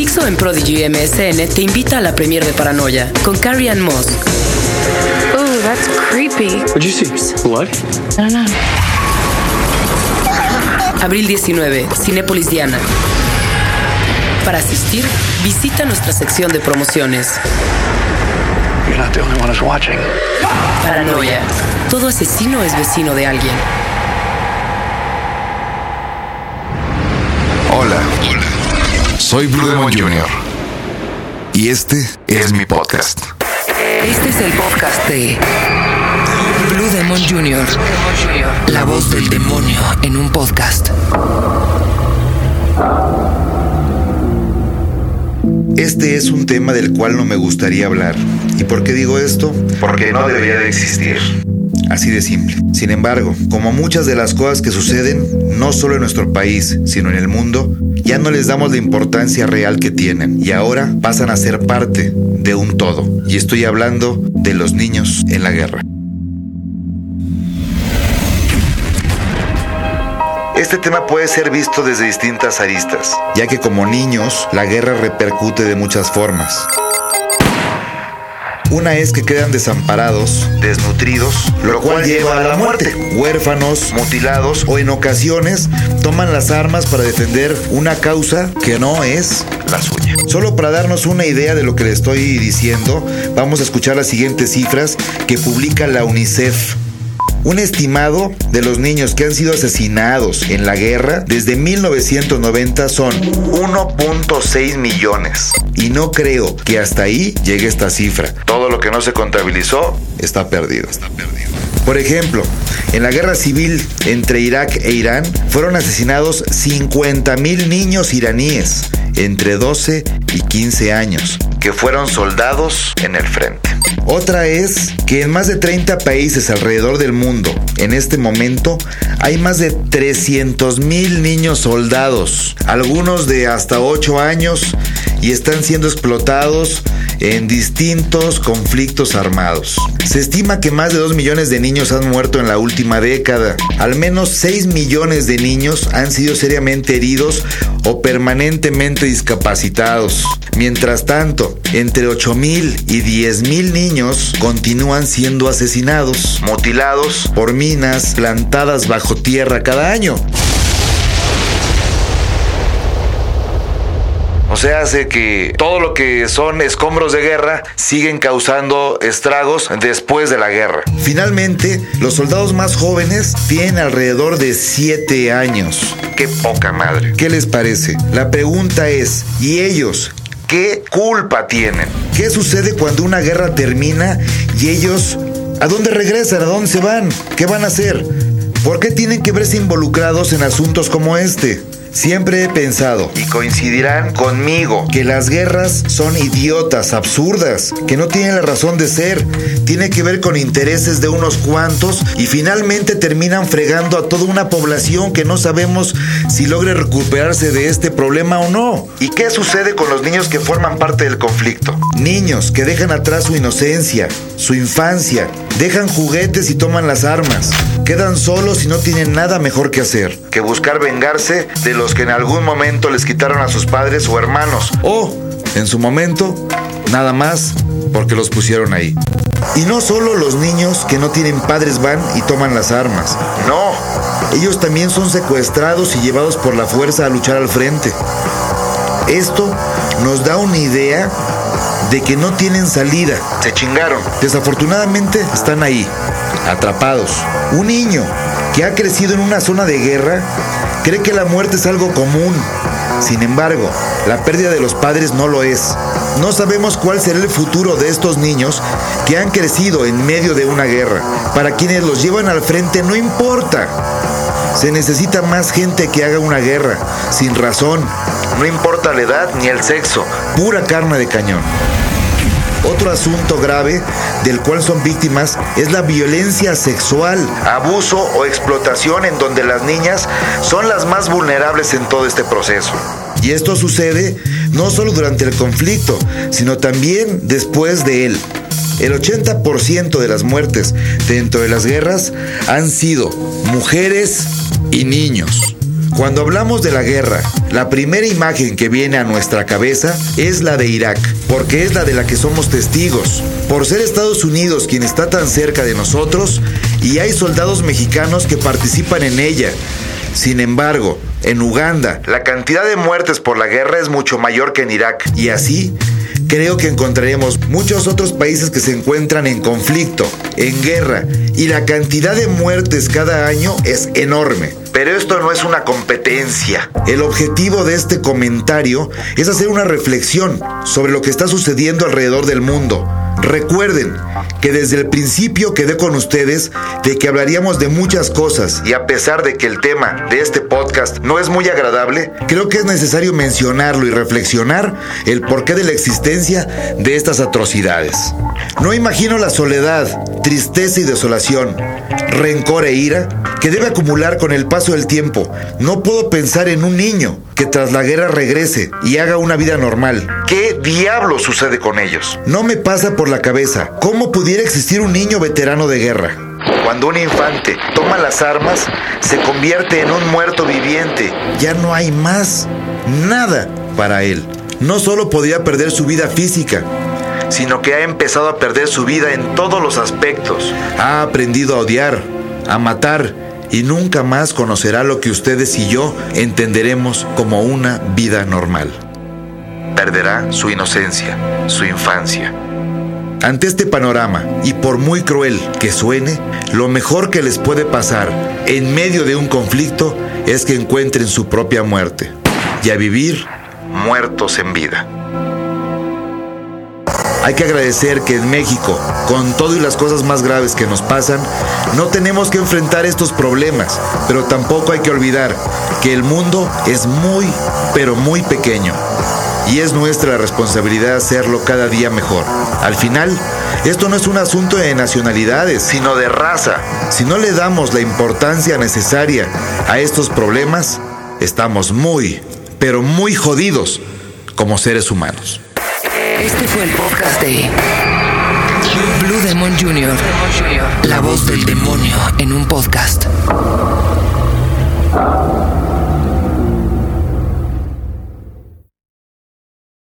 Dixo en Prodigy MSN te invita a la premier de Paranoia con Carrie Ann Moss. Ooh, that's creepy. What'd you see? Blood? I don't know. Abril 19, Cinépolis Diana. Para asistir, visita nuestra sección de promociones. You're not the only one who's watching. Paranoia. Todo asesino es vecino de alguien. Soy Blue Demon Jr. Y este es mi podcast. Este es el podcast de Blue Demon Jr. La voz del demonio en un podcast. Este es un tema del cual no me gustaría hablar. ¿Y por qué digo esto? Porque no debería de existir. Así de simple. Sin embargo, como muchas de las cosas que suceden, no solo en nuestro país, sino en el mundo, ya no les damos la importancia real que tienen y ahora pasan a ser parte de un todo. Y estoy hablando de los niños en la guerra. Este tema puede ser visto desde distintas aristas, ya que como niños la guerra repercute de muchas formas. Una es que quedan desamparados, desnutridos, lo cual lleva a la muerte. Huérfanos, mutilados o en ocasiones toman las armas para defender una causa que no es la suya. Solo para darnos una idea de lo que le estoy diciendo, vamos a escuchar las siguientes cifras que publica la UNICEF. Un estimado de los niños que han sido asesinados en la guerra desde 1990 son 1.6 millones. Y no creo que hasta ahí llegue esta cifra. Todo lo que no se contabilizó está perdido. Está perdido. Por ejemplo, en la guerra civil entre Irak e Irán fueron asesinados 50 mil niños iraníes entre 12 y 15 años que fueron soldados en el frente. Otra es que en más de 30 países alrededor del mundo, en este momento, hay más de 300 mil niños soldados, algunos de hasta 8 años, y están siendo explotados en distintos conflictos armados. Se estima que más de 2 millones de niños han muerto en la última década. Al menos 6 millones de niños han sido seriamente heridos o permanentemente discapacitados. Mientras tanto, entre 8 mil y 10 mil niños continúan siendo asesinados, mutilados por minas plantadas bajo tierra cada año. O sea, hace que todo lo que son escombros de guerra siguen causando estragos después de la guerra. Finalmente, los soldados más jóvenes tienen alrededor de 7 años. Qué poca madre. ¿Qué les parece? La pregunta es, ¿y ellos qué culpa tienen? ¿Qué sucede cuando una guerra termina y ellos a dónde regresan? ¿A dónde se van? ¿Qué van a hacer? ¿Por qué tienen que verse involucrados en asuntos como este? Siempre he pensado, y coincidirán conmigo, que las guerras son idiotas, absurdas, que no tienen la razón de ser, tiene que ver con intereses de unos cuantos y finalmente terminan fregando a toda una población que no sabemos si logre recuperarse de este problema o no. ¿Y qué sucede con los niños que forman parte del conflicto? Niños que dejan atrás su inocencia, su infancia, dejan juguetes y toman las armas, quedan solos y no tienen nada mejor que hacer que buscar vengarse de los que en algún momento les quitaron a sus padres o hermanos. O, en su momento, nada más porque los pusieron ahí. Y no solo los niños que no tienen padres van y toman las armas. No, ellos también son secuestrados y llevados por la fuerza a luchar al frente. Esto nos da una idea de que no tienen salida. Se chingaron. Desafortunadamente están ahí, atrapados. Un niño que ha crecido en una zona de guerra cree que la muerte es algo común. Sin embargo, la pérdida de los padres no lo es. No sabemos cuál será el futuro de estos niños que han crecido en medio de una guerra. Para quienes los llevan al frente no importa. Se necesita más gente que haga una guerra, sin razón. No importa la edad ni el sexo, pura carne de cañón. Otro asunto grave del cual son víctimas es la violencia sexual, abuso o explotación en donde las niñas son las más vulnerables en todo este proceso. Y esto sucede no solo durante el conflicto, sino también después de él. El 80% de las muertes dentro de las guerras han sido mujeres y niños. Cuando hablamos de la guerra, la primera imagen que viene a nuestra cabeza es la de Irak, porque es la de la que somos testigos. Por ser Estados Unidos quien está tan cerca de nosotros y hay soldados mexicanos que participan en ella. Sin embargo, en Uganda, la cantidad de muertes por la guerra es mucho mayor que en Irak. Y así, creo que encontraremos muchos otros países que se encuentran en conflicto, en guerra, y la cantidad de muertes cada año es enorme. Pero esto no es una competencia. El objetivo de este comentario es hacer una reflexión sobre lo que está sucediendo alrededor del mundo. Recuerden que desde el principio quedé con ustedes de que hablaríamos de muchas cosas y a pesar de que el tema de este podcast no es muy agradable, creo que es necesario mencionarlo y reflexionar el porqué de la existencia de estas atrocidades. No imagino la soledad, tristeza y desolación, rencor e ira que debe acumular con el paso del tiempo. No puedo pensar en un niño que tras la guerra regrese y haga una vida normal. ¿Qué diablo sucede con ellos? No me pasa por la cabeza cómo pudiera existir un niño veterano de guerra. Cuando un infante toma las armas, se convierte en un muerto viviente. Ya no hay más nada para él. No solo podría perder su vida física, sino que ha empezado a perder su vida en todos los aspectos. Ha aprendido a odiar, a matar y nunca más conocerá lo que ustedes y yo entenderemos como una vida normal. Perderá su inocencia, su infancia. Ante este panorama, y por muy cruel que suene, lo mejor que les puede pasar en medio de un conflicto es que encuentren su propia muerte y a vivir muertos en vida. Hay que agradecer que en México, con todo y las cosas más graves que nos pasan, no tenemos que enfrentar estos problemas, pero tampoco hay que olvidar que el mundo es muy, pero muy pequeño. Y es nuestra responsabilidad hacerlo cada día mejor. Al final, esto no es un asunto de nacionalidades, sino de raza. Si no le damos la importancia necesaria a estos problemas, estamos muy, pero muy jodidos como seres humanos. Este fue el podcast de Blue Demon Jr., la voz del demonio en un podcast.